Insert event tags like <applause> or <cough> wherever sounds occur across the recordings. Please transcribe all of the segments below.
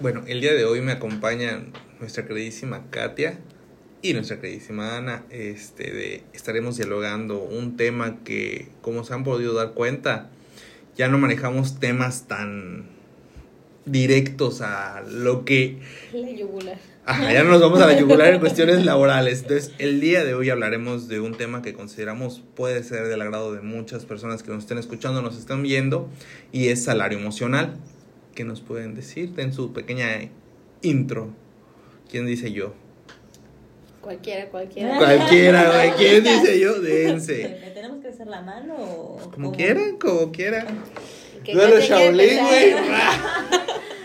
Bueno, el día de hoy me acompañan nuestra queridísima Katia y nuestra queridísima Ana. Este, de, estaremos dialogando un tema que, como se han podido dar cuenta, ya no manejamos temas tan directos a lo que... La yugular. Ajá, ya no nos vamos a la yugular en <laughs> cuestiones laborales. Entonces, el día de hoy hablaremos de un tema que consideramos puede ser del agrado de muchas personas que nos estén escuchando, nos están viendo, y es salario emocional. ¿Qué nos pueden decir en su pequeña intro? ¿Quién dice yo? Cualquiera, cualquiera. Cualquiera, güey. <laughs> ¿Quién dice yo? Dense. ¿Me tenemos que hacer la mano o...? Como cómo? quieran, como quieran. Duelo Shaolin, güey. <laughs>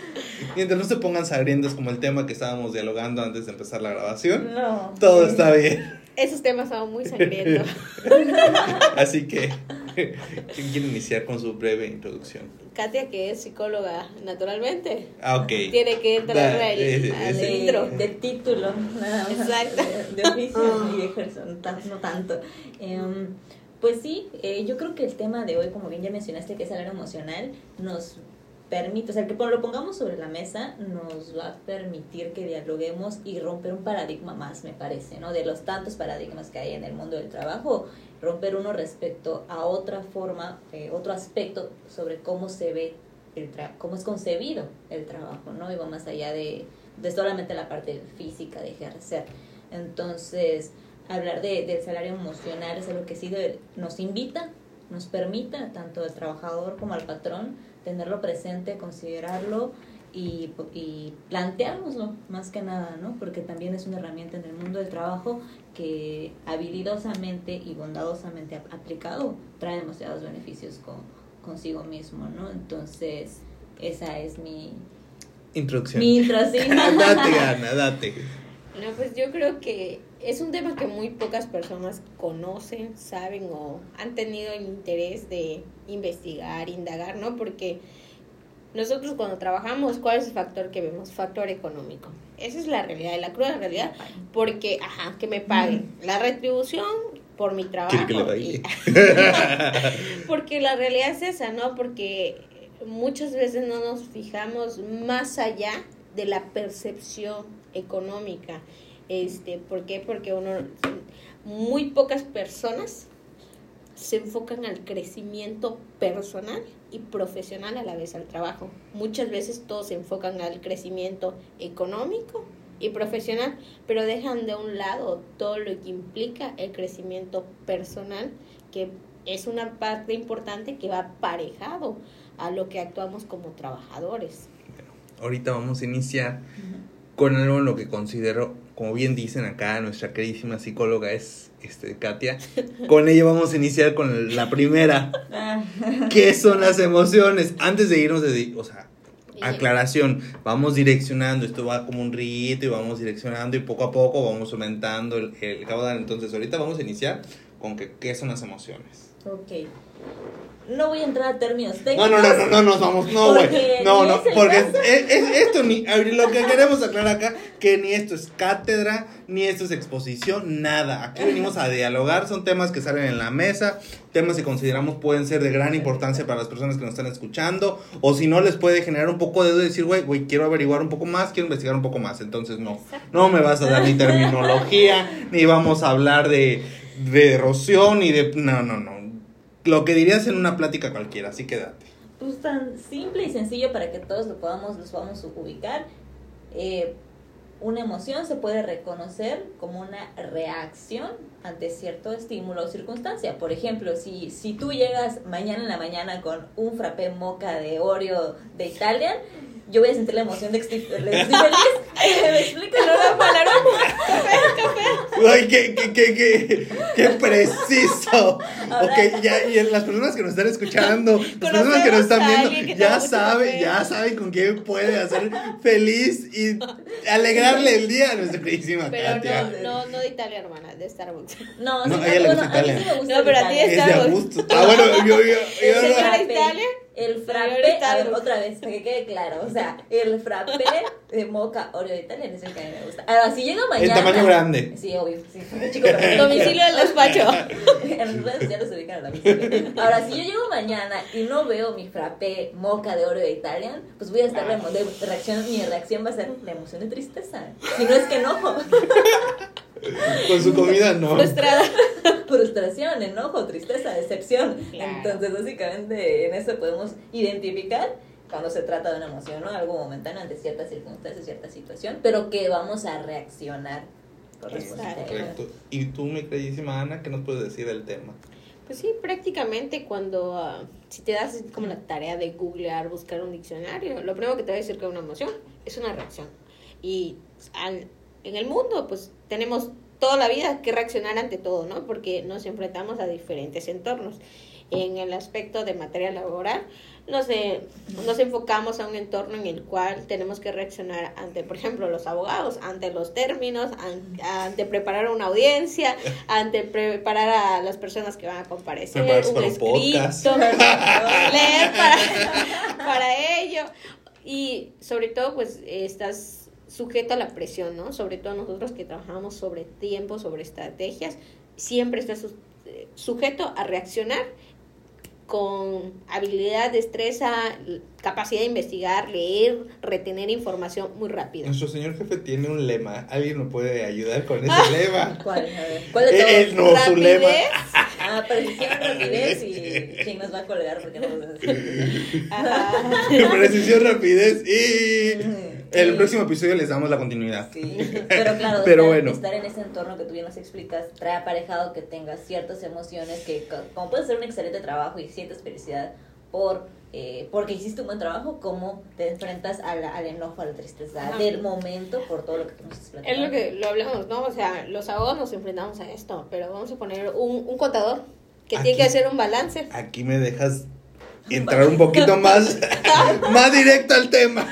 <laughs> Mientras no se pongan sangrientos como el tema que estábamos dialogando antes de empezar la grabación, No. todo está bien. Esos temas son muy sangrientos. Así que, ¿quién quiere iniciar con su breve introducción? Katia, que es psicóloga naturalmente, Ah, tiene que entrar al, intro. De, de título, nada más. Exacto. De, de oficio y de ejercicio, no, tan- no tanto. Em, pues sí, eh, yo creo que el tema de hoy, como bien ya mencionaste, que es salario emocional, nos permite, o sea, que lo pongamos sobre la mesa, nos va a permitir que dialoguemos y romper un paradigma más, me parece, ¿no? De los tantos paradigmas que hay en el mundo del trabajo, romper uno respecto a otra forma, eh, otro aspecto sobre cómo se ve el tra cómo es concebido el trabajo, ¿no? Y va más allá de, de solamente la parte física de ejercer. Entonces, hablar de, del salario emocional es algo que sí de- nos invita, nos permita, tanto al trabajador como al patrón, tenerlo presente, considerarlo y, y planteárnoslo más que nada, ¿no? Porque también es una herramienta en el mundo del trabajo que habilidosamente y bondadosamente ap- aplicado trae demasiados beneficios con, consigo mismo, ¿no? Entonces, esa es mi, Introducción. mi intro, sí. <laughs> date, Ana, date. No, pues yo creo que es un tema que muy pocas personas conocen, saben o han tenido el interés de investigar, indagar, ¿no? Porque nosotros cuando trabajamos, ¿cuál es el factor que vemos? Factor económico. Esa es la realidad, la cruda realidad. Porque, ajá, que me paguen. La retribución por mi trabajo. Que le y- <laughs> <laughs> porque la realidad es esa, ¿no? Porque muchas veces no nos fijamos más allá de la percepción económica. Este, ¿por qué? Porque uno muy pocas personas se enfocan al crecimiento personal y profesional a la vez al trabajo. Muchas veces todos se enfocan al crecimiento económico y profesional, pero dejan de un lado todo lo que implica el crecimiento personal, que es una parte importante que va aparejado a lo que actuamos como trabajadores. Ahorita vamos a iniciar con algo en lo que considero, como bien dicen acá, nuestra queridísima psicóloga es este, Katia. <laughs> Con ella vamos a iniciar con la primera. Ah, ¿Qué son las emociones? Antes de irnos de, o sea, aclaración, vamos direccionando, esto va como un rito y vamos direccionando y poco a poco vamos aumentando el, el caudal. Entonces, ahorita vamos a iniciar con que, qué son las emociones. Ok. No voy a entrar a términos No, técnicos. no, no, no, no nos vamos, no, güey. No, no, porque caso. es- es- esto ni, lo que queremos aclarar acá, que ni esto es cátedra, ni esto es exposición, nada. Aquí venimos a dialogar, son temas que salen en la mesa, temas que consideramos pueden ser de gran importancia para las personas que nos están escuchando, o si no les puede generar un poco de duda y decir, güey, güey, quiero averiguar un poco más, quiero investigar un poco más. Entonces, no, no me vas a dar ni terminología, ni vamos a hablar de, de erosión, ni de... No, no, no. Lo que dirías en una plática cualquiera, así quédate. Pues tan simple y sencillo para que todos lo podamos, los podamos ubicar. Eh, una emoción se puede reconocer como una reacción ante cierto estímulo o circunstancia. Por ejemplo, si, si tú llegas mañana en la mañana con un frappé moca de Oreo de Italia, yo voy a sentir la emoción de que estoy, feliz. <laughs> ¿Me explico? No, para, no. Ay, qué, qué, qué, qué, qué preciso. Ok, ya, y las personas que nos están escuchando, las personas que nos están viendo, ya saben, ya saben con qué puede hacer feliz y alegrarle el día a nuestra queridísima Pero Katia. no, no, no de Italia, hermana, de Starbucks. No, No, sí, a ella le gusta a mí Italia. sí me gusta No, pero a ti de Starbucks. gusto. Ah, bueno, yo, yo, yo ¿Señora no. Café. Italia? El frappé, a ver, otra vez, para que quede claro, o sea, el frappé de moca Oreo Italia es el que a mí me gusta. Ahora, si llega mañana... El tamaño grande. Sí, obvio, sí, <laughs> chico, Domicilio del despacho. <laughs> en redes sociales se ubican a la Ahora, si yo llego mañana y no veo mi frappé moca de Oreo Italian, pues voy a estar de, de reacción, mi reacción va a ser de emoción y tristeza. Si no es que enojo. <laughs> <laughs> Con su comida no. Frustrada. <laughs> Frustración, enojo, tristeza, decepción. Entonces, básicamente, en eso podemos identificar cuando se trata de una emoción, ¿no? Algo momentáneo ante ciertas circunstancias, cierta situación, pero que vamos a reaccionar Correcto. ¿Y tú, mi queridísima Ana, qué nos puedes decir del tema? Pues sí, prácticamente cuando, ah, si te das como la tarea de googlear, buscar un diccionario, lo primero que te va a decir que es una emoción es una reacción. Y al, en el mundo, pues tenemos toda la vida que reaccionar ante todo, ¿no? Porque nos enfrentamos a diferentes entornos. En el aspecto de materia laboral, nos, nos enfocamos a un entorno en el cual tenemos que reaccionar ante, por ejemplo, los abogados, ante los términos, ante, preparar una audiencia, ante preparar a las personas que van a comparecer, un escrito, <laughs> leer para, <laughs> para ello. Y sobre todo, pues, estás sujeto a la presión, ¿no? Sobre todo nosotros que trabajamos sobre tiempo, sobre estrategias, siempre estás eh, sujeto a reaccionar con habilidad, destreza, capacidad de investigar, leer, retener información muy rápido. Nuestro señor jefe tiene un lema. ¿Alguien nos puede ayudar con ese ah. lema? <laughs> ¿Cuál? A ver. ¿Cuál de eh, todos? no, su lema. Ah, precisión, rapidez y quién nos va a colgar porque no lo decir. <laughs> Precisión, rapidez y... El próximo episodio les damos la continuidad. Sí, <laughs> pero claro, pero estar, bueno. estar en ese entorno que tú bien nos explicas trae aparejado que tengas ciertas emociones que, como puedes hacer un excelente trabajo y sientes felicidad por eh, porque hiciste un buen trabajo, como te enfrentas al, al enojo, a la tristeza del momento por todo lo que tú nos has Es lo que lo hablamos, ¿no? O sea, los abogados nos enfrentamos a esto, pero vamos a poner un, un contador que tiene que hacer un balance. Aquí me dejas entrar un poquito más, <laughs> <laughs> más directo al tema.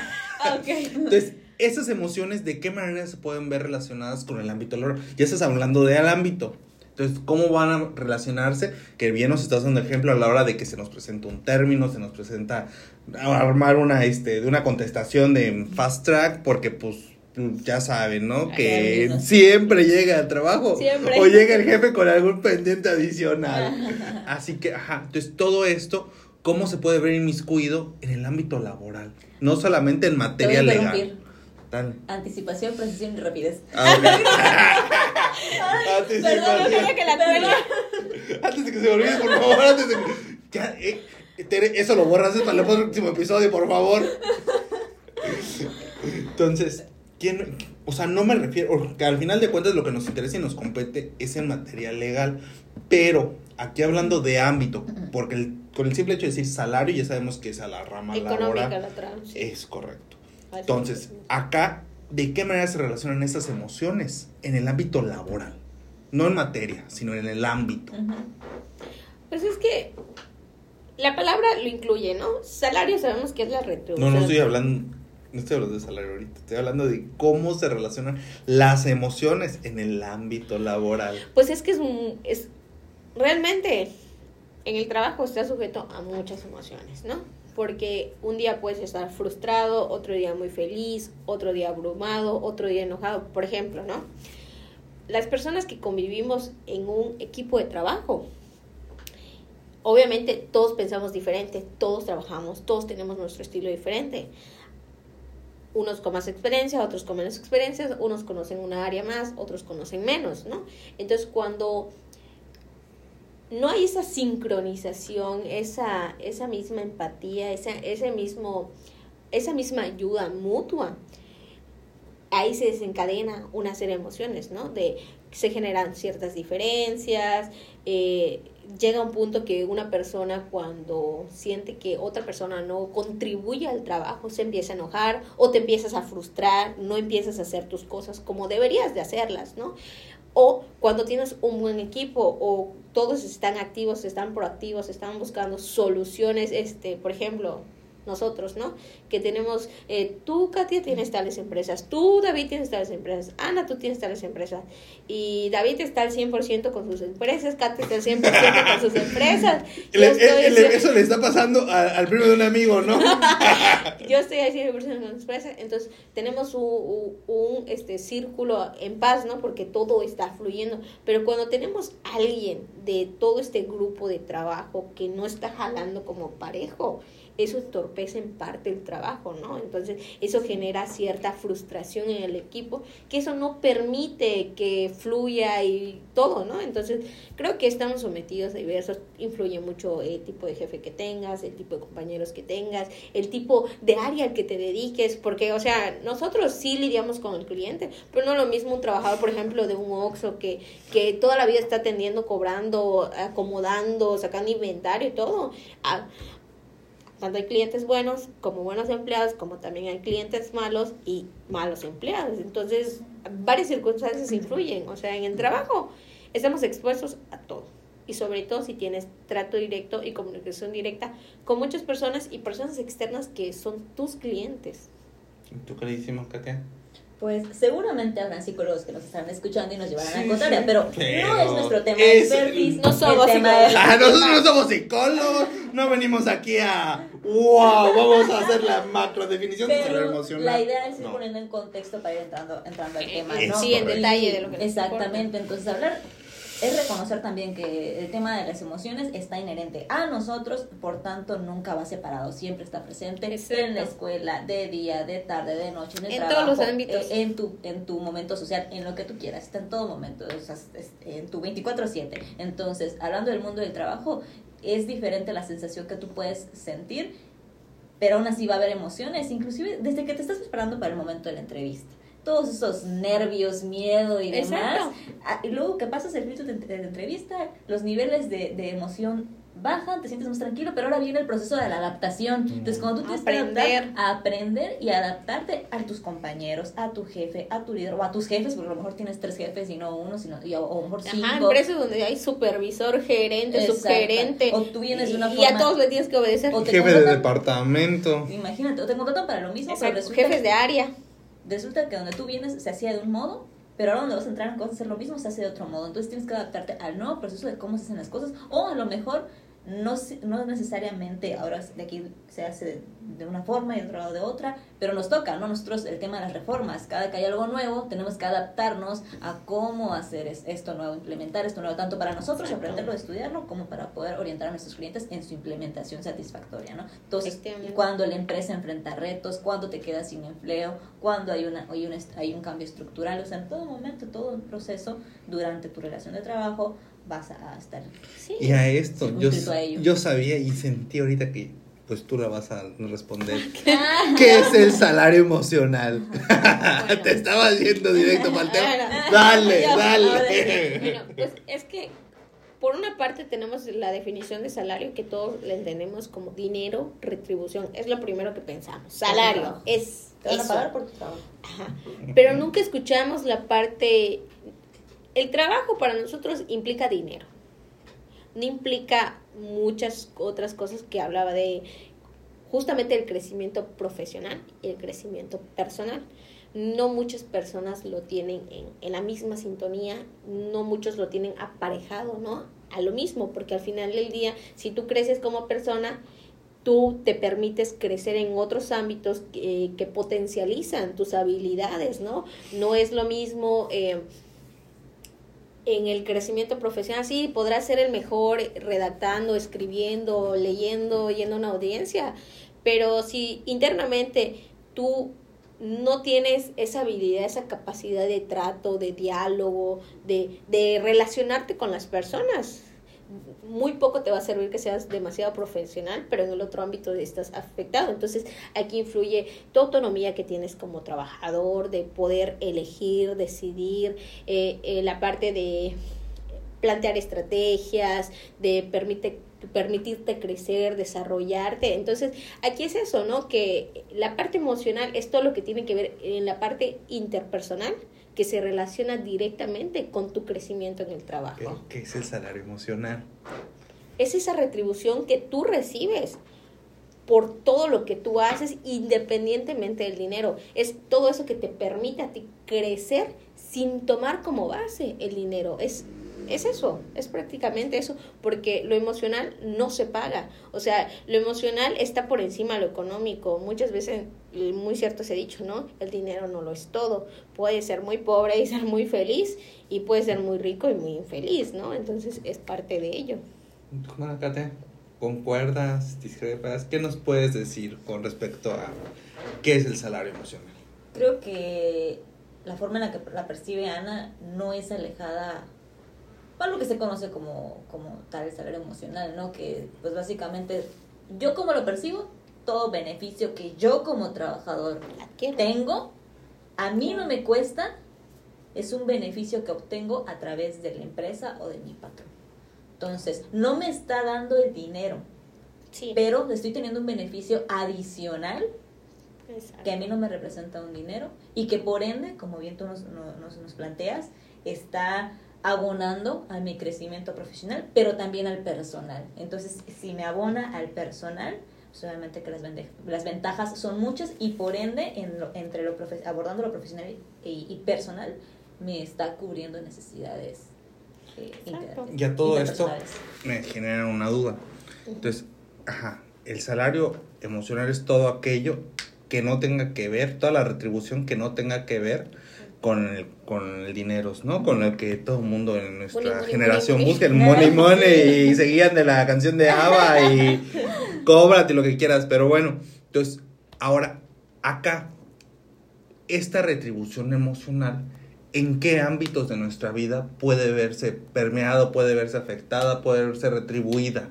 Entonces, esas emociones, ¿de qué manera se pueden ver relacionadas con el ámbito laboral? Ya estás hablando del ámbito. Entonces, ¿cómo van a relacionarse? Que bien nos estás dando ejemplo a la hora de que se nos presenta un término, se nos presenta armar una, este, de una contestación de fast track, porque pues ya saben, ¿no? Que siempre llega al trabajo. Siempre. O llega el jefe con algún pendiente adicional. Así que, ajá, entonces todo esto cómo se puede ver inmiscuido en el ámbito laboral, no solamente en materia legal. Anticipación, precisión y rapidez. Ah, <laughs> Anticipación. Perdón, que la Antes de que se me olvide, por favor, antes de ya, eh, eso lo borras para el próximo episodio, por favor. Entonces, <laughs> ¿quién, o sea, no me refiero, que al final de cuentas lo que nos interesa y nos compete es en materia legal, pero aquí hablando de ámbito, porque el con el simple hecho de decir salario ya sabemos que es a la rama laboral. La Es correcto. Entonces, acá, ¿de qué manera se relacionan esas emociones en el ámbito laboral? No en materia, sino en el ámbito. Pues es que la palabra lo incluye, ¿no? Salario sabemos que es la retribución. No, no estoy hablando, no estoy hablando de salario ahorita, estoy hablando de cómo se relacionan las emociones en el ámbito laboral. Pues es que es, es realmente en el trabajo está sujeto a muchas emociones, ¿no? Porque un día puedes estar frustrado, otro día muy feliz, otro día abrumado, otro día enojado, por ejemplo, ¿no? Las personas que convivimos en un equipo de trabajo, obviamente todos pensamos diferente, todos trabajamos, todos tenemos nuestro estilo diferente. Unos con más experiencia, otros con menos experiencia, unos conocen una área más, otros conocen menos, ¿no? Entonces, cuando no hay esa sincronización, esa, esa misma empatía, esa, ese mismo, esa misma ayuda mutua. Ahí se desencadena una serie de emociones, ¿no? De se generan ciertas diferencias, eh, llega un punto que una persona cuando siente que otra persona no contribuye al trabajo se empieza a enojar o te empiezas a frustrar, no empiezas a hacer tus cosas como deberías de hacerlas, ¿no? O cuando tienes un buen equipo o todos están activos, están proactivos, están buscando soluciones, este, por ejemplo, nosotros, ¿no? Que tenemos, eh, tú, Katia, tienes tales empresas, tú, David, tienes tales empresas, Ana, tú tienes tales empresas, y David está al 100% con sus empresas, Katia está al 100% con sus empresas. <laughs> eso le está pasando al primo de un amigo, ¿no? <laughs> yo estoy al 100% con sus empresas, entonces tenemos un, un, este, círculo en paz, ¿no? Porque todo está fluyendo, pero cuando tenemos alguien de todo este grupo de trabajo que no está jalando como parejo, eso entorpece en parte el trabajo, ¿no? Entonces, eso genera cierta frustración en el equipo, que eso no permite que fluya y todo, ¿no? Entonces, creo que estamos sometidos a diversos, influye mucho el tipo de jefe que tengas, el tipo de compañeros que tengas, el tipo de área al que te dediques, porque, o sea, nosotros sí lidiamos con el cliente, pero no lo mismo un trabajador, por ejemplo, de un OXO que, que toda la vida está atendiendo, cobrando, acomodando, sacando inventario y todo. Tanto hay clientes buenos como buenos empleados, como también hay clientes malos y malos empleados. Entonces, varias circunstancias influyen. O sea, en el trabajo estamos expuestos a todo. Y sobre todo si tienes trato directo y comunicación directa con muchas personas y personas externas que son tus clientes. ¿Tú qué le Katia? Pues seguramente habrán psicólogos que nos estarán escuchando y nos llevarán a contraria, pero, no es nuestro tema expertise. No somos psicólogos. Ah, nosotros no somos psicólogos, no venimos aquí a, wow, vamos a hacer la macro definición de salud emocional. La idea es ir poniendo en contexto para ir entrando, entrando al tema, ¿no? Sí, en detalle de lo que Exactamente, entonces hablar es reconocer también que el tema de las emociones está inherente a nosotros, por tanto nunca va separado, siempre está presente en la escuela, de día, de tarde, de noche, en el en todos los ámbitos. Eh, en, tu, en tu momento social, en lo que tú quieras, está en todo momento, en tu 24/7. Entonces, hablando del mundo del trabajo, es diferente la sensación que tú puedes sentir, pero aún así va a haber emociones, inclusive desde que te estás preparando para el momento de la entrevista todos esos nervios, miedo y demás. Ah, y luego que pasas el filtro de, entrevista, los niveles de, de, emoción bajan, te sientes más tranquilo, pero ahora viene el proceso de la adaptación. Entonces, cuando tú tienes aprender. que adaptar, a aprender y adaptarte a tus compañeros, a tu jefe, a tu líder, o a tus jefes, porque a lo mejor tienes tres jefes y no uno, sino, y, o, a lo mejor cinco. Ajá, empresas donde hay supervisor, gerente, subgerente. O tú vienes de una forma... Y a todos le tienes que obedecer. Jefe de departamento. Imagínate, o te contratan para lo mismo, pero Jefes de área resulta que donde tú vienes se hacía de un modo, pero ahora donde vas a entrar en cosas a hacer lo mismo se hace de otro modo. Entonces tienes que adaptarte al nuevo proceso de cómo se hacen las cosas o a lo mejor no, no necesariamente ahora de aquí se hace de una forma y de otro lado de otra, pero nos toca, ¿no? Nosotros el tema de las reformas, cada que hay algo nuevo, tenemos que adaptarnos a cómo hacer esto nuevo, implementar esto nuevo, tanto para nosotros aprenderlo, estudiarlo, como para poder orientar a nuestros clientes en su implementación satisfactoria, ¿no? Entonces, cuando la empresa enfrenta retos, cuando te quedas sin empleo, cuando hay, una, hay, un, hay un cambio estructural, o sea, en todo momento, todo el proceso, durante tu relación de trabajo, vas a estar. y a esto, yo, yo sabía y sentí ahorita que pues tú la vas a responder. <laughs> ¿Qué es el salario emocional? <laughs> Te estaba yendo directo para el tema. Dale, dale. Bueno, pues es que por una parte tenemos la definición de salario que todos le entendemos como dinero, retribución. Es lo primero que pensamos. Salario es... Te van a pagar por tu trabajo. Ajá. Pero nunca escuchamos la parte el trabajo para nosotros implica dinero. No implica muchas otras cosas que hablaba de justamente el crecimiento profesional y el crecimiento personal. No muchas personas lo tienen en, en, la misma sintonía, no muchos lo tienen aparejado, ¿no? A lo mismo, porque al final del día, si tú creces como persona, tú te permites crecer en otros ámbitos que, que potencializan tus habilidades, ¿no? No es lo mismo... Eh, en el crecimiento profesional, sí, podrás ser el mejor redactando, escribiendo, leyendo, yendo a una audiencia, pero si internamente tú no tienes esa habilidad, esa capacidad de trato, de diálogo, de, de relacionarte con las personas, muy poco te va a servir que seas demasiado profesional, pero en el otro ámbito estás afectado. Entonces, aquí influye tu autonomía que tienes como trabajador, de poder elegir, decidir, eh, eh, la parte de plantear estrategias, de permite, permitirte crecer, desarrollarte. Entonces, aquí es eso, ¿no? Que la parte emocional es todo lo que tiene que ver en la parte interpersonal que se relaciona directamente con tu crecimiento en el trabajo. ¿Qué, es el salario emocional? Es esa retribución que tú recibes por todo lo que tú haces independientemente del dinero. Es todo eso que te permite a ti crecer sin tomar como base el dinero. Es es eso, es prácticamente eso, porque lo emocional no se paga. O sea, lo emocional está por encima de lo económico. Muchas veces, muy cierto se ha dicho, ¿no? El dinero no lo es todo. Puede ser muy pobre y ser muy feliz, y puede ser muy rico y muy infeliz, ¿no? Entonces es parte de ello. ¿concuerdas, discrepas? ¿Qué nos puedes decir con respecto a qué es el salario emocional? Creo que la forma en la que la percibe Ana no es alejada para lo que se conoce como, como tal el salario emocional, ¿no? Que pues básicamente yo como lo percibo, todo beneficio que yo como trabajador tengo, a mí no me cuesta, es un beneficio que obtengo a través de la empresa o de mi patrón. Entonces, no me está dando el dinero, pero estoy teniendo un beneficio adicional que a mí no me representa un dinero y que por ende, como bien tú nos, nos, nos planteas, está abonando a mi crecimiento profesional, pero también al personal. Entonces, si me abona al personal, pues obviamente que las, las ventajas son muchas y por ende, en entre lo abordando lo profesional y, personal, me está cubriendo necesidades eh, Ya todo esto me genera una duda. Entonces, ajá, el salario emocional es todo aquello que no tenga que ver, toda la retribución que no tenga que ver con el, con el dinero, ¿no? Con el que todo el mundo en nuestra generación busca, el money money, <laughs> y seguían de la canción de Ava y <laughs> cóbrate lo que quieras, pero bueno, entonces, ahora, acá, esta retribución emocional, ¿en qué ámbitos de nuestra vida puede verse permeado, puede verse afectada, puede verse retribuida?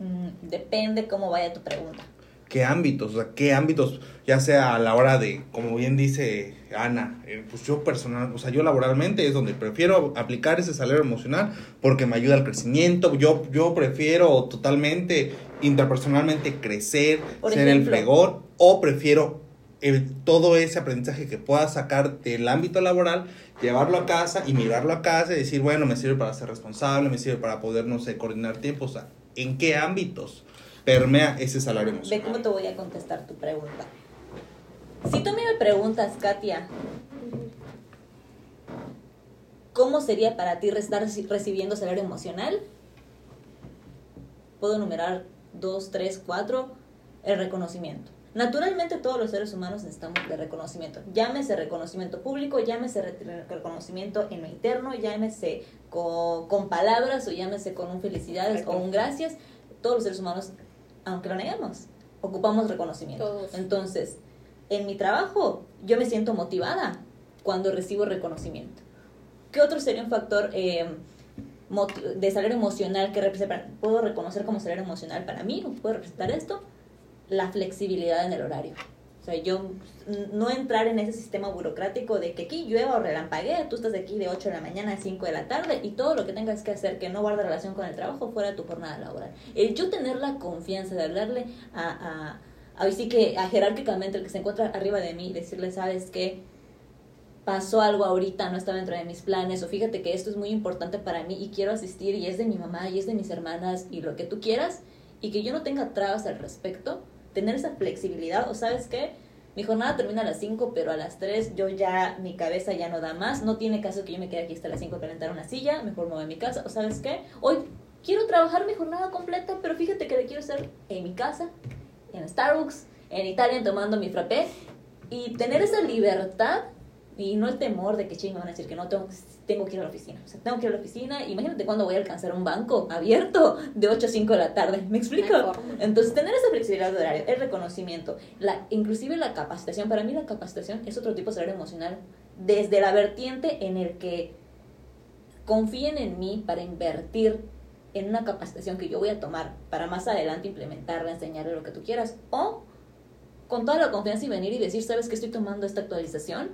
Mm, depende cómo vaya tu pregunta. ¿Qué ámbitos? O sea, ¿qué ámbitos? Ya sea a la hora de, como bien dice Ana, eh, pues yo personal, o sea, yo laboralmente es donde prefiero aplicar ese salario emocional porque me ayuda al crecimiento. Yo, yo prefiero totalmente, interpersonalmente crecer, ser el fregón, o prefiero el, todo ese aprendizaje que pueda sacar del ámbito laboral, llevarlo a casa y mirarlo a casa y decir, bueno, me sirve para ser responsable, me sirve para poder, no sé, coordinar tiempo, o sea, ¿en qué ámbitos permea ese salario emocional? Ve cómo te voy a contestar tu pregunta. Si tú me preguntas, Katia, ¿cómo sería para ti estar recibiendo salario emocional? Puedo enumerar dos, tres, cuatro, el reconocimiento. Naturalmente todos los seres humanos necesitamos de reconocimiento. Llámese reconocimiento público, llámese reconocimiento en lo interno, llámese con, con palabras o llámese con un felicidades o un gracias. Todos los seres humanos, aunque lo neguemos, ocupamos reconocimiento. Entonces, en mi trabajo yo me siento motivada cuando recibo reconocimiento. ¿Qué otro sería un factor eh, de salario emocional que puedo reconocer como salario emocional para mí? ¿Puedo representar esto? La flexibilidad en el horario. O sea, yo no entrar en ese sistema burocrático de que aquí llueva o relampaguee, tú estás aquí de 8 de la mañana a 5 de la tarde y todo lo que tengas que hacer que no guarde relación con el trabajo fuera de tu jornada laboral. El yo tener la confianza de hablarle a ahí sí que a jerárquicamente el que se encuentra arriba de mí, decirle, sabes que pasó algo ahorita, no estaba dentro de mis planes, o fíjate que esto es muy importante para mí y quiero asistir y es de mi mamá y es de mis hermanas y lo que tú quieras, y que yo no tenga trabas al respecto, tener esa flexibilidad, o sabes qué, mi jornada termina a las 5, pero a las 3 yo ya, mi cabeza ya no da más, no tiene caso que yo me quede aquí hasta las 5 a calentar una silla, mejor me voy a mi casa, o sabes qué, hoy quiero trabajar mi jornada completa, pero fíjate que le quiero hacer en mi casa, en Starbucks, en Italia tomando mi frappé y tener esa libertad y no el temor de que ching me van a decir que no tengo, tengo que ir a la oficina. O sea, tengo que ir a la oficina. Imagínate cuándo voy a alcanzar un banco abierto de 8 a 5 de la tarde. ¿Me explico? Entonces, tener esa flexibilidad de horario, el reconocimiento, la, inclusive la capacitación. Para mí la capacitación es otro tipo de salario emocional desde la vertiente en el que confíen en mí para invertir en una capacitación que yo voy a tomar para más adelante implementarla, enseñarle lo que tú quieras, o con toda la confianza y venir y decir, sabes que estoy tomando esta actualización,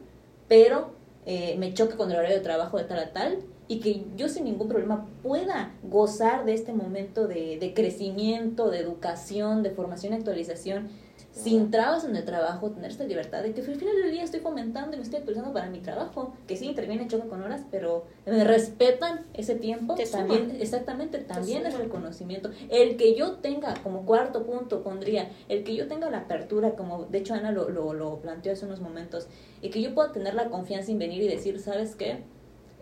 pero eh, me choque con el horario de trabajo de tal a tal, y que yo sin ningún problema pueda gozar de este momento de, de crecimiento, de educación, de formación y actualización sin trabas en el trabajo, tener esta libertad de que al final del día estoy fomentando y me estoy actualizando para mi trabajo, que sí interviene, choca con horas, pero me respetan ese tiempo, también, exactamente, también es reconocimiento. El que yo tenga, como cuarto punto pondría, el que yo tenga la apertura, como de hecho Ana lo, lo, lo planteó hace unos momentos, y que yo pueda tener la confianza en venir y decir, ¿sabes qué?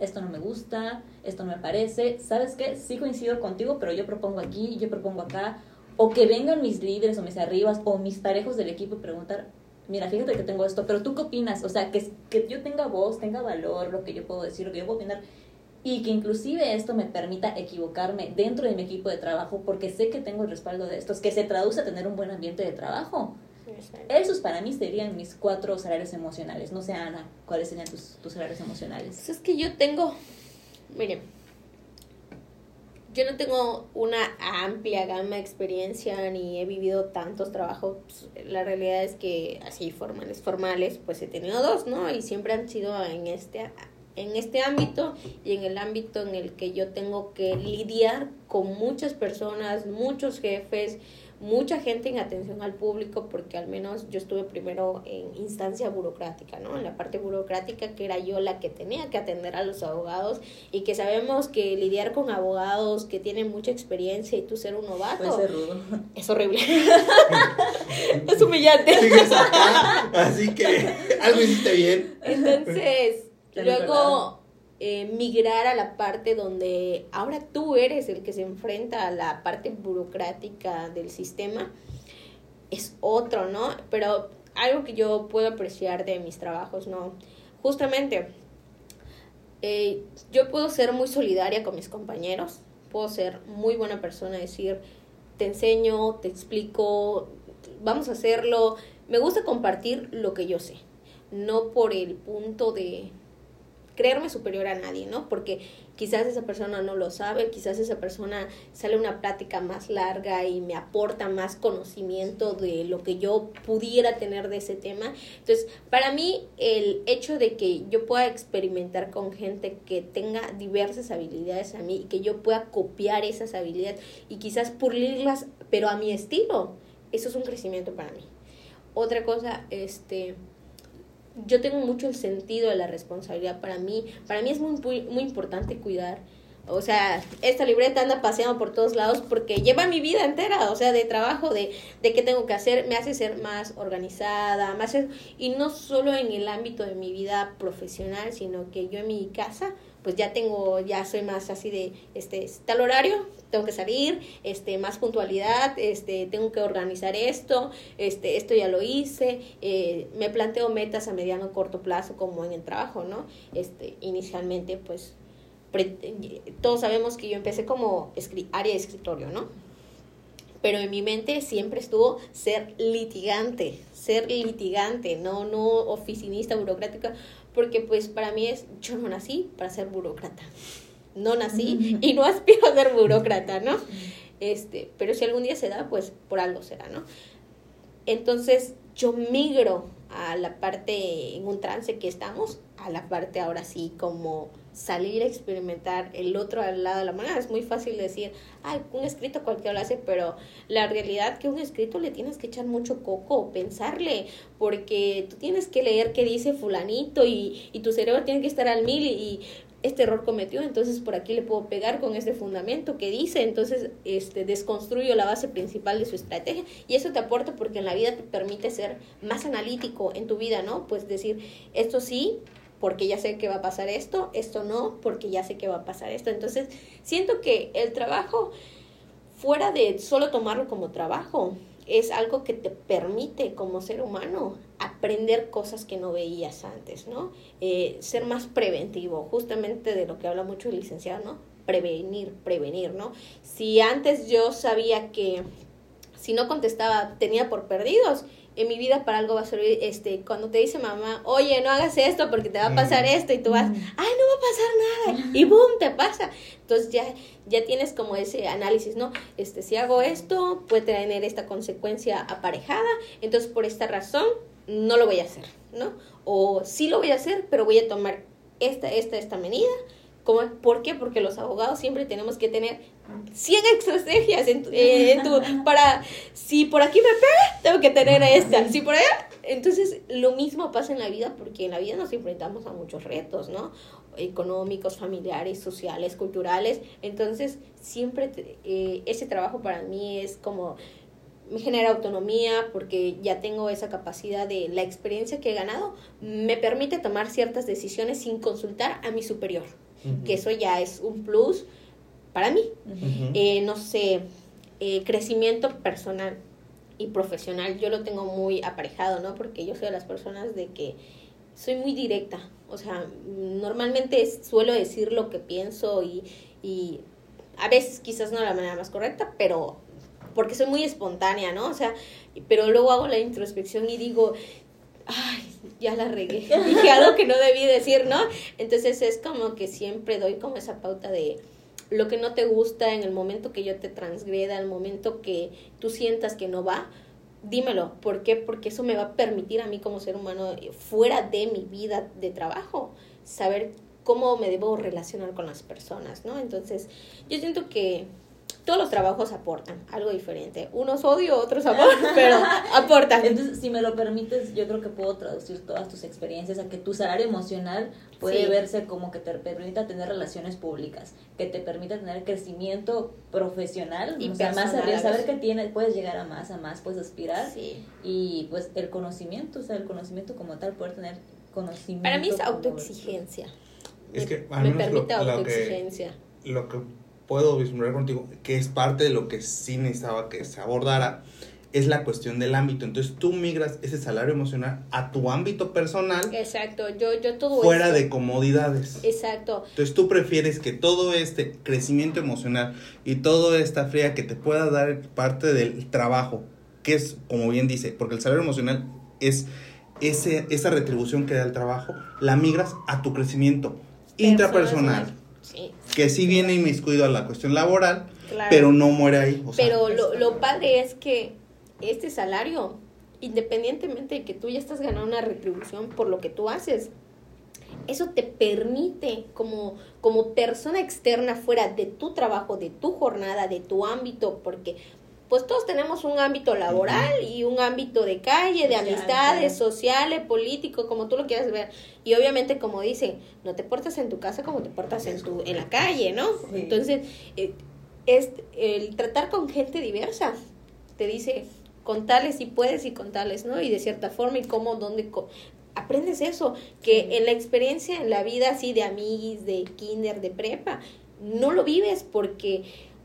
esto no me gusta, esto no me parece, ¿sabes qué? Sí coincido contigo, pero yo propongo aquí, yo propongo acá, o que vengan mis líderes o mis arribas o mis parejos del equipo y preguntar, mira, fíjate que tengo esto, pero tú qué opinas? O sea, que, que yo tenga voz, tenga valor, lo que yo puedo decir, lo que yo puedo opinar, y que inclusive esto me permita equivocarme dentro de mi equipo de trabajo porque sé que tengo el respaldo de estos, que se traduce a tener un buen ambiente de trabajo. Esos para mí serían mis cuatro salarios emocionales. No sé, Ana, ¿cuáles serían tus, tus salarios emocionales? Pues es que yo tengo, miren, yo no tengo una amplia gama de experiencia ni he vivido tantos trabajos. La realidad es que así formales, formales, pues he tenido dos, ¿no? Y siempre han sido en este en este ámbito y en el ámbito en el que yo tengo que lidiar con muchas personas, muchos jefes, mucha gente en atención al público porque al menos yo estuve primero en instancia burocrática, ¿no? En la parte burocrática que era yo la que tenía que atender a los abogados y que sabemos que lidiar con abogados que tienen mucha experiencia y tú ser un novato es horrible. <laughs> es humillante. <laughs> así que algo hiciste bien. Entonces, luego eh, migrar a la parte donde ahora tú eres el que se enfrenta a la parte burocrática del sistema, es otro, ¿no? Pero algo que yo puedo apreciar de mis trabajos, ¿no? Justamente, eh, yo puedo ser muy solidaria con mis compañeros, puedo ser muy buena persona, decir, te enseño, te explico, vamos a hacerlo. Me gusta compartir lo que yo sé, no por el punto de creerme superior a nadie, ¿no? Porque quizás esa persona no lo sabe, quizás esa persona sale una plática más larga y me aporta más conocimiento de lo que yo pudiera tener de ese tema. Entonces, para mí, el hecho de que yo pueda experimentar con gente que tenga diversas habilidades a mí y que yo pueda copiar esas habilidades y quizás pulirlas, pero a mi estilo, eso es un crecimiento para mí. Otra cosa, este, yo tengo mucho el sentido de la responsabilidad para mí. Para mí es muy, muy, importante cuidar. O sea, esta libreta anda paseando por todos lados porque lleva mi vida entera, o sea, de trabajo, de, de qué tengo que hacer, me hace ser más organizada, más... Y no solo en el ámbito de mi vida profesional, sino que yo en mi casa pues ya tengo, ya soy más así de, este, tal horario, tengo que salir, este, más puntualidad, este, tengo que organizar esto, este, esto ya lo hice, eh, me planteo metas a mediano corto plazo como en el trabajo, ¿no? Este, inicialmente, pues, todos sabemos que yo empecé como área de escritorio, ¿no? Pero en mi mente siempre estuvo ser litigante, ser litigante, no, no oficinista, burocrática, porque pues para mí es, yo no nací para ser burócrata, no nací <laughs> y no aspiro a ser burócrata, ¿no? Este, pero si algún día se da, pues por algo será, ¿no? Entonces yo migro a la parte en un trance que estamos, a la parte ahora sí como salir a experimentar el otro al lado de la mano. Es muy fácil decir, ay, un escrito cualquiera lo hace, pero la realidad que un escrito le tienes que echar mucho coco, pensarle, porque tú tienes que leer qué dice fulanito y, y tu cerebro tiene que estar al mil y, este error cometió, entonces por aquí le puedo pegar con este fundamento que dice, entonces este desconstruyo la base principal de su estrategia y eso te aporta porque en la vida te permite ser más analítico en tu vida, ¿no? Pues decir, esto sí, porque ya sé que va a pasar esto, esto no, porque ya sé que va a pasar esto. Entonces, siento que el trabajo, fuera de solo tomarlo como trabajo, es algo que te permite como ser humano aprender cosas que no veías antes, ¿no? Eh, ser más preventivo, justamente de lo que habla mucho el licenciado, ¿no? Prevenir, prevenir, ¿no? Si antes yo sabía que si no contestaba tenía por perdidos, en mi vida para algo va a servir, este, cuando te dice mamá, oye, no hagas esto porque te va a pasar esto y tú vas, ay, no va a pasar nada y boom, te pasa. Entonces ya, ya tienes como ese análisis, ¿no? Este, si hago esto, puede tener esta consecuencia aparejada, entonces por esta razón no lo voy a hacer, ¿no? O sí lo voy a hacer, pero voy a tomar esta, esta, esta medida ¿Cómo? ¿Por qué? Porque los abogados siempre tenemos que tener 100 estrategias en tu, eh, en tu- para, si por aquí me pega, tengo que tener esta, si por allá, entonces lo mismo pasa en la vida porque en la vida nos enfrentamos a muchos retos, ¿no? Económicos, familiares, sociales, culturales, entonces siempre te- eh, ese trabajo para mí es como me genera autonomía porque ya tengo esa capacidad de la experiencia que he ganado me permite tomar ciertas decisiones sin consultar a mi superior que eso ya es un plus para mí. Eh, no sé eh, crecimiento personal y profesional yo lo tengo muy aparejado no porque yo soy de las personas de que soy muy directa. O sea normalmente suelo decir lo que pienso y, y a veces quizás no de la manera más correcta pero porque soy muy espontánea no o sea pero luego hago la introspección y digo ay, ya la regué, <laughs> dije algo que no debí decir, ¿no? Entonces es como que siempre doy como esa pauta de lo que no te gusta en el momento que yo te transgreda, el momento que tú sientas que no va, dímelo. ¿Por qué? Porque eso me va a permitir a mí como ser humano, eh, fuera de mi vida de trabajo, saber cómo me debo relacionar con las personas, ¿no? Entonces, yo siento que todos los trabajos aportan algo diferente. Unos odio, otros amor, <laughs> pero aportan. Entonces, si me lo permites, yo creo que puedo traducir todas tus experiencias a que tu salario emocional puede Sí. verse como que te permita tener relaciones públicas, que te permita tener crecimiento profesional, Y o sea, más arriba, saber que tienes, puedes llegar a más, a más, puedes aspirar Sí. y pues el conocimiento, o sea, el conocimiento como tal, poder tener conocimiento. Para mí es autoexigencia. Es Me- que, al me menos lo- permite lo que- autoexigencia. lo que puedo vislumbrar contigo, que es parte de lo que sí necesitaba que se abordara, es la cuestión del ámbito. Entonces tú migras ese salario emocional a tu ámbito personal Exacto, yo, yo todo fuera de comodidades. Exacto, Entonces tú prefieres que todo este crecimiento emocional y toda esta fría que te pueda dar parte del trabajo, que es, como bien dice, porque el salario emocional es ese, esa retribución que da el trabajo, la migras a tu crecimiento intrapersonal, Sí, que sí viene inmiscuido a la cuestión laboral, claro. pero no muere ahí. o sea, Pero lo, lo padre es que este salario, independientemente de que tú ya estás ganando una retribución por lo que tú haces, eso te permite como, como persona externa fuera de tu trabajo, de tu jornada, de tu ámbito, porque pues todos tenemos un ámbito laboral y un ámbito de calle, de amistades, claro. sociales, político, como tú lo quieras ver. Y obviamente, como dicen, no te portas en tu casa como te portas en tu en la calle, ¿no? Sí. Entonces, eh, es el tratar con gente diversa. Te dice, con tales si puedes y con tales, ¿no? Y de cierta forma y cómo, dónde, co- aprendes eso, que en la experiencia, en la vida así de amiguis, de kinder, de prepa, no lo vives porque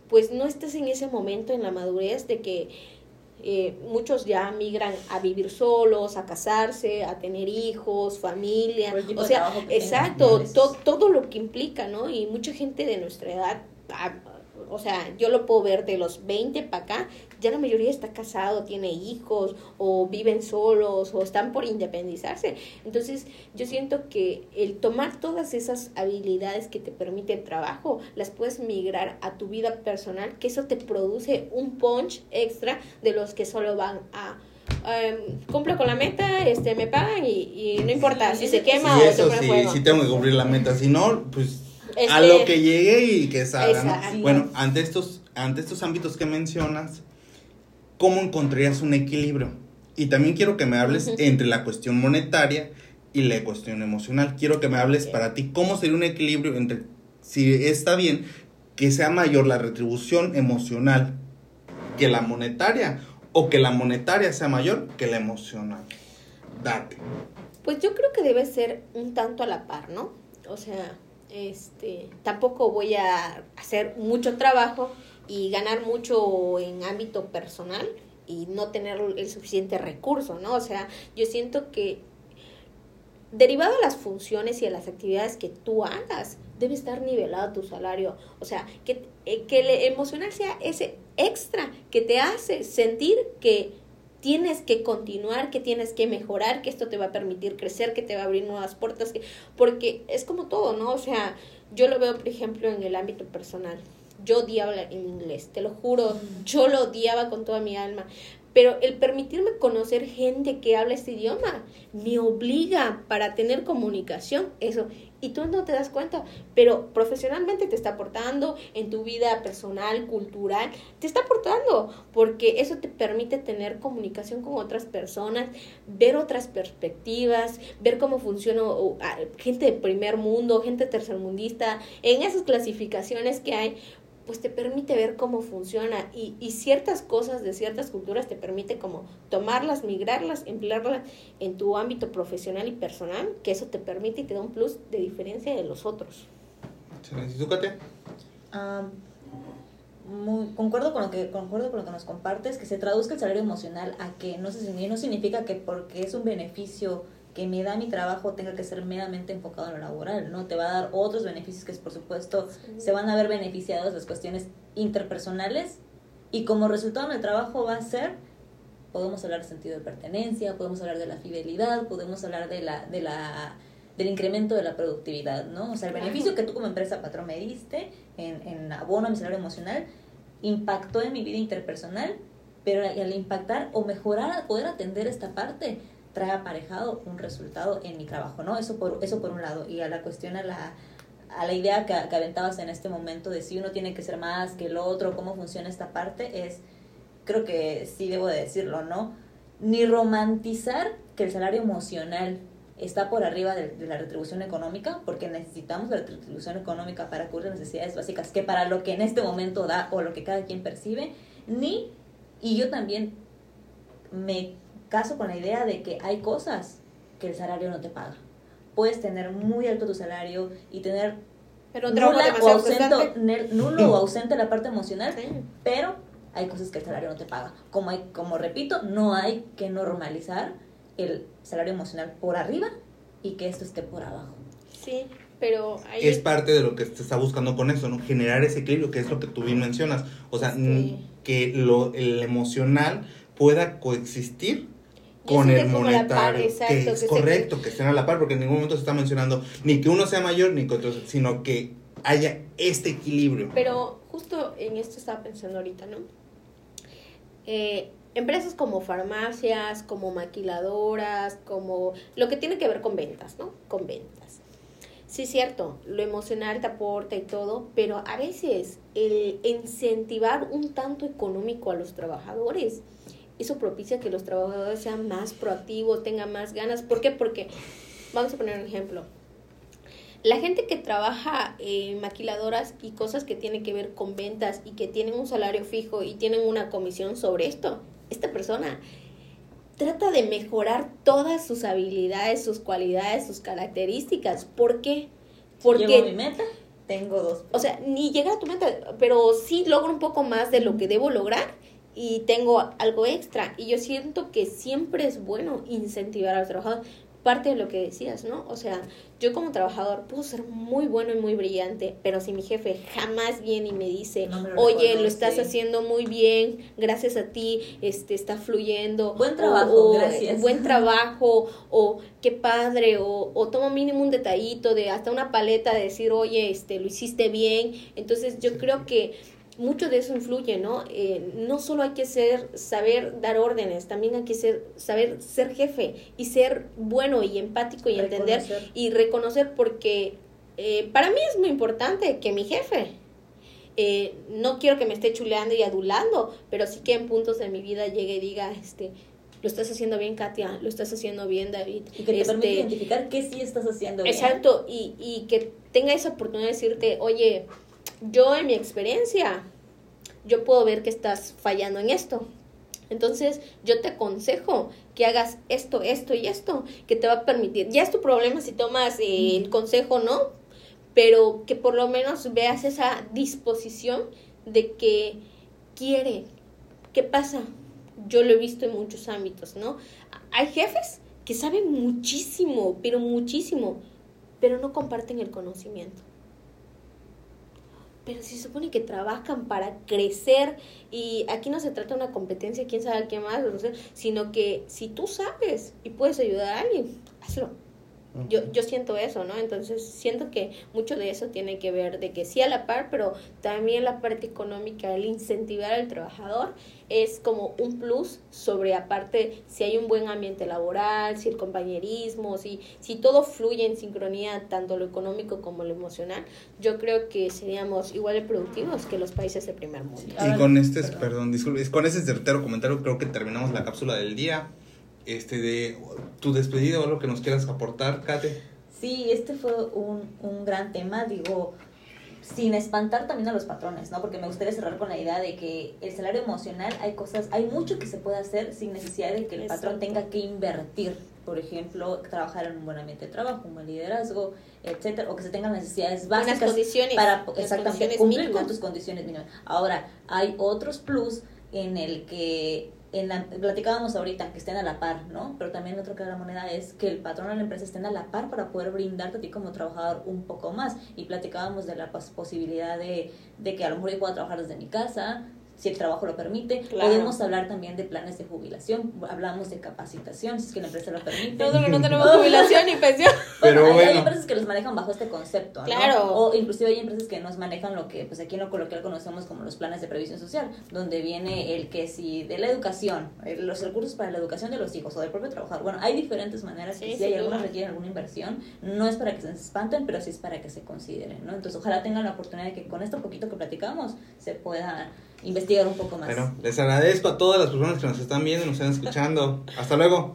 pues no estás en ese momento en la madurez de que eh, muchos ya migran a vivir solos, a casarse, a tener hijos, familia, o sea, exacto, todo lo que implica, ¿no? Y mucha gente de nuestra edad, ah, o sea, yo lo puedo ver de los 20 para acá, ya la mayoría está casado, tiene hijos, o viven solos, o están por independizarse. Entonces, yo siento que el tomar todas esas habilidades que te permite el trabajo, las puedes migrar a tu vida personal, que eso te produce un punch extra de los que solo van a... em, cumplo con la meta, este me pagan y, y no importa Sí, si se quema sí, o se eso pone sí, fuego. sí tengo que cumplir la meta, si no, pues a lo que llegue y que salga, ¿no? Bueno, ante estos, ante estos ámbitos que mencionas, ¿cómo encontrarías un equilibrio? Y también quiero que me hables entre la cuestión monetaria y la cuestión emocional. Quiero que me hables para ti cómo sería un equilibrio entre si está bien que sea mayor la retribución emocional que la monetaria o que la monetaria sea mayor que la emocional. Date. Pues yo creo que debe ser un tanto a la par, ¿no? O sea, este, tampoco voy a hacer mucho trabajo y ganar mucho en ámbito personal y no tener el suficiente recurso, ¿no? O sea, yo siento que derivado de las funciones y de las actividades que tú hagas, debe estar nivelado tu salario. O sea, que, eh, que el emocional sea ese extra que te hace sentir que tienes que continuar, que tienes que mejorar, que esto te va a permitir crecer, que te va a abrir nuevas puertas, que, porque es como todo, ¿no? O sea, yo lo veo, por ejemplo, en el ámbito personal. Yo odiaba el inglés, te lo juro, yo lo odiaba con toda mi alma, pero el permitirme conocer gente que habla este idioma me obliga para tener comunicación, eso, y tú no te das cuenta, pero profesionalmente te está aportando, en tu vida personal, cultural, te está aportando, porque eso te permite tener comunicación con otras personas, ver otras perspectivas, ver cómo funciona gente de primer mundo, gente tercermundista, en esas clasificaciones que hay, pues te permite ver cómo funciona y, y, ciertas cosas de ciertas culturas te permite como tomarlas, migrarlas, emplearlas en tu ámbito profesional y personal, que eso te permite y te da un plus de diferencia de los otros. muy, concuerdo con lo que concuerdo con lo que nos compartes que se traduzca el salario emocional a que no se no significa que porque es un beneficio que me da mi trabajo tenga que ser meramente enfocado en lo laboral, ¿no? Te va a dar otros beneficios que, por supuesto, se van a ver beneficiados las cuestiones interpersonales y como resultado del trabajo va a ser, podemos hablar de sentido de pertenencia, podemos hablar de la fidelidad, podemos hablar de la, de la, del incremento de la productividad, ¿no? O sea, el beneficio que tú como empresa patrón me diste en, en abono a mi salario emocional impactó en mi vida interpersonal, pero al impactar o mejorar, poder atender esta parte, trae aparejado un resultado en mi trabajo, ¿no? Eso por, eso por un lado. Y a la cuestión, a la, a la idea que, que aventabas en este momento de si uno tiene que ser más que el otro, cómo funciona esta parte, es, creo que sí debo de decirlo, ¿no? Ni romantizar que el salario emocional está por arriba de, la retribución económica, porque necesitamos la retribución económica para cubrir necesidades básicas, que para lo que en este momento da o lo que cada quien percibe, ni, y yo también me caso con la idea de que hay cosas que el salario no te paga. Puedes tener muy alto tu salario y tener pero nula o ausente, nulo o ausente la parte emocional, pero hay cosas que el salario no te paga. Como, hay, como repito, no hay que normalizar el salario emocional por arriba y que esto esté por abajo. Sí, pero es parte de lo que se está buscando con eso, ¿no? Generar ese equilibrio, que es lo que tú bien mencionas. O sea, que lo, el emocional pueda coexistir con el monetario, que es correcto, que estén a la par, porque en ningún momento se está mencionando ni que uno sea mayor ni que otro, sino que haya este equilibrio. Pero justo en esto estaba pensando ahorita, ¿no? Eh, empresas como farmacias, como maquiladoras, como lo que tiene que ver con ventas, ¿no? Con ventas. Sí, es cierto, lo emocional te aporta y todo, pero a veces el incentivar un tanto económico a los trabajadores eso propicia que los trabajadores sean más proactivos, tengan más ganas. ¿Por qué? Porque, vamos a poner un ejemplo. La gente que trabaja en maquiladoras y cosas que tienen que ver con ventas y que tienen un salario fijo y tienen una comisión sobre esto, esta persona trata de mejorar todas sus habilidades, sus cualidades, sus características. ¿Por qué? Porque Llego mi meta, tengo dos. O sea, ni llega a tu meta, pero sí logro un poco más de lo que debo lograr y tengo algo extra. Y yo siento que siempre es bueno incentivar al trabajador. Parte de lo que decías, ¿no? O sea, yo como trabajador puedo ser muy bueno y muy brillante, pero si mi jefe jamás viene y me dice, oye, lo estás haciendo muy bien, gracias a ti, este está fluyendo. Buen trabajo, gracias. Buen <laughs> trabajo, o qué padre, o, o tomo mínimo un detallito de hasta una paleta de decir, oye, este, lo hiciste bien. Entonces yo creo que mucho de eso influye, ¿no? Eh, no solo hay que ser, saber dar órdenes, también hay que ser, saber ser jefe y ser bueno y empático y entender y reconocer porque eh, para mí es muy importante que mi jefe, eh, no quiero que me esté chuleando y adulando, pero sí que en puntos de mi vida llegue y diga, este, lo estás haciendo bien, Katia, lo estás haciendo bien, David. Y que te este, permite identificar qué sí estás haciendo bien. Exacto, y, y que tenga esa oportunidad de decirte, oye, yo en mi experiencia, yo puedo ver que estás fallando en esto. Entonces, yo te aconsejo que hagas esto, esto y esto, que te va a permitir. Ya es tu problema si tomas eh, el consejo, ¿no? Pero que por lo menos veas esa disposición de que quiere. ¿Qué pasa? Yo lo he visto en muchos ámbitos, ¿no? Hay jefes que saben muchísimo, pero muchísimo, pero no comparten el conocimiento pero se supone que trabajan para crecer y aquí no se trata de una competencia, quién sabe qué más, sino que si tú sabes y puedes ayudar a alguien, hazlo. Yo, yo siento eso, ¿no? Entonces siento que mucho de eso tiene que ver de que sí a la par, pero también la parte económica, el incentivar al trabajador es como un plus sobre aparte si hay un buen ambiente laboral, si el compañerismo, si, si todo fluye en sincronía, tanto lo económico como lo emocional, yo creo que seríamos igual de productivos que los países de primer mundo. Y con este, perdón, disculpe, con ese certero comentario creo que terminamos la cápsula del día este de tu despedida o algo que nos quieras aportar, Kate. Sí, este fue un, un gran tema, digo, sin espantar también a los patrones, ¿no? Porque me gustaría cerrar con la idea de que el salario emocional hay cosas, hay mucho que se puede hacer sin necesidad de que el patrón tenga que invertir, por ejemplo, trabajar en un buen ambiente de trabajo, un buen liderazgo, etcétera, o que se tengan necesidades básicas condiciones, para exactamente cumplir con tus condiciones mínimas. Ahora, hay otros plus en el que en la, platicábamos ahorita que estén a la par, ¿no? Pero también otro que de la moneda es que el patrón de la empresa estén a la par para poder brindarte a ti como trabajador un poco más. Y platicábamos de la posibilidad de, de que a lo mejor yo pueda trabajar desde mi casa, si el trabajo lo permite. Podemos hablar también de planes de jubilación, hablamos de capacitación, si es que la empresa lo permite. No, no tenemos jubilación ni pensión. <laughs> Pero hay, empresas que los manejan bajo este concepto, Claro. O inclusive hay empresas que nos manejan lo que pues aquí en lo coloquial conocemos como los planes de previsión social, donde viene el que si de la educación, los recursos para la educación de los hijos o del propio trabajador. Bueno, hay diferentes maneras y si hay algunas requieren alguna inversión, no es para que se espanten, pero sí es para que se consideren, ¿no? Entonces, ojalá tengan la oportunidad de que con esto poquito que platicamos se pueda investigar un poco más. Bueno, les agradezco a todas las personas que nos están viendo y nos están escuchando. Hasta luego.